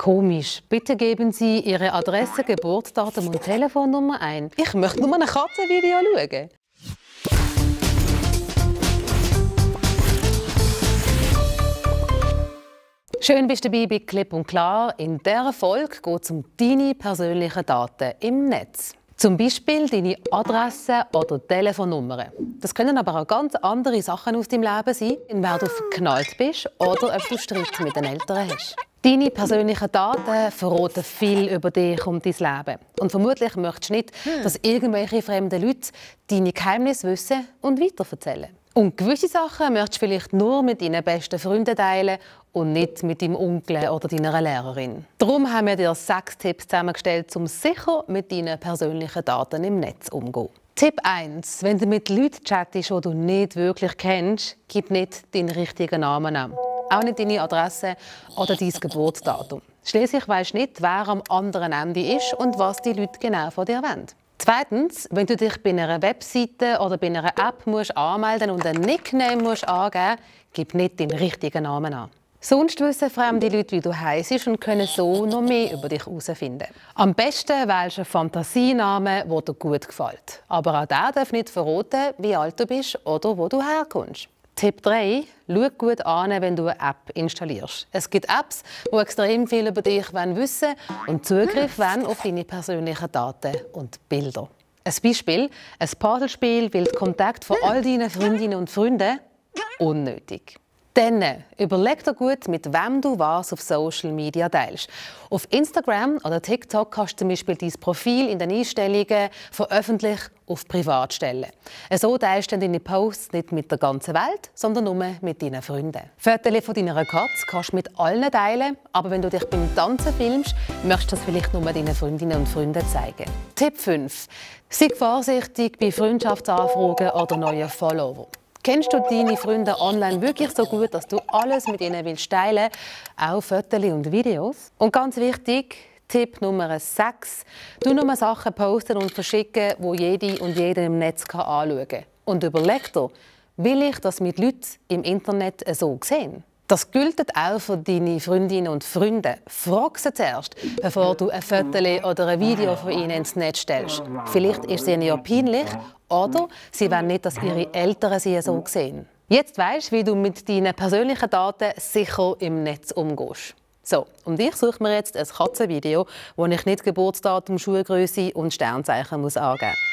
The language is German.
Komisch. Bitte geben Sie Ihre Adresse, Geburtsdatum und Telefonnummer ein. Ich möchte nur ein Katzenvideo schauen. Schön bist du dabei bei Klipp und Klar. In dieser Folge geht es um deine persönlichen Daten im Netz. Zum Beispiel deine Adresse oder Telefonnummer. Das können aber auch ganz andere Sachen aus deinem Leben sein, in wer du verknallt bist oder ob du Streit mit den Eltern hast. Deine persönlichen Daten verraten viel über dich und dein Leben. Und vermutlich möchtest du nicht, dass irgendwelche fremden Leute deine Geheimnisse wissen und weiterverzählen. Und gewisse Sachen möchtest du vielleicht nur mit deinen besten Freunden teilen und nicht mit deinem Onkel oder deiner Lehrerin. Darum haben wir dir sechs Tipps zusammengestellt, um sicher mit deinen persönlichen Daten im Netz umzugehen. Tipp 1. Wenn du mit Leuten chattest, die du nicht wirklich kennst, gib nicht deinen richtigen Namen an. Auch nicht deine Adresse oder dein Geburtsdatum. Schließlich du nicht, wer am anderen Ende ist und was die Leute genau von dir wollen. Zweitens, wenn du dich bei einer Webseite oder bei einer App musst anmelden und einen Nickname musst angeben musst, gib nicht deinen richtigen Namen an. Sonst wissen fremde Leute, wie du heisst und können so noch mehr über dich herausfinden. Am besten wählst du einen Fantasienamen, der dir gut gefällt. Aber auch der darf nicht verraten, wie alt du bist oder wo du herkommst. Tipp 3. Schau gut an, wenn du eine App installierst. Es gibt Apps, die extrem viel über dich wissen und Zugriff wollen auf deine persönlichen Daten und Bilder. Ein Beispiel: ein Padelspiel will Kontakt von all deinen Freundinnen und Freunden unnötig. Dann überleg dir gut, mit wem du was auf Social Media teilst. Auf Instagram oder TikTok kannst du zum Beispiel dein Profil in den Einstellungen von öffentlich auf privat stellen. So teilst du deine Posts nicht mit der ganzen Welt, sondern nur mit deinen Freunden. Fotos von deiner Katze kannst du mit allen teilen, aber wenn du dich beim Tanzen filmst, möchtest du das vielleicht nur deinen Freundinnen und Freunden zeigen. Tipp 5. Sei vorsichtig bei Freundschaftsanfragen oder neuen Followern. Kennst du deine Freunde online wirklich so gut, dass du alles mit ihnen willst teilen, auch Fotos und Videos? Und ganz wichtig, Tipp Nummer 6. Du nur Sachen posten und verschicken, wo jede und jeder im Netz anschauen kann. Und überleg dir, will ich das mit Leuten im Internet so sehen? Das gilt auch für deine Freundinnen und Freunde. Frag sie zuerst, bevor du ein Foto oder ein Video von ihnen ins Netz stellst. Vielleicht ist es ihnen ja peinlich oder sie wollen nicht, dass ihre Eltern sie so sehen. Jetzt weißt du, wie du mit deinen persönlichen Daten sicher im Netz umgehst. So, und ich suche mir jetzt ein Katzenvideo, wo ich nicht Geburtsdatum, Schuhgröße und Sternzeichen muss angeben muss.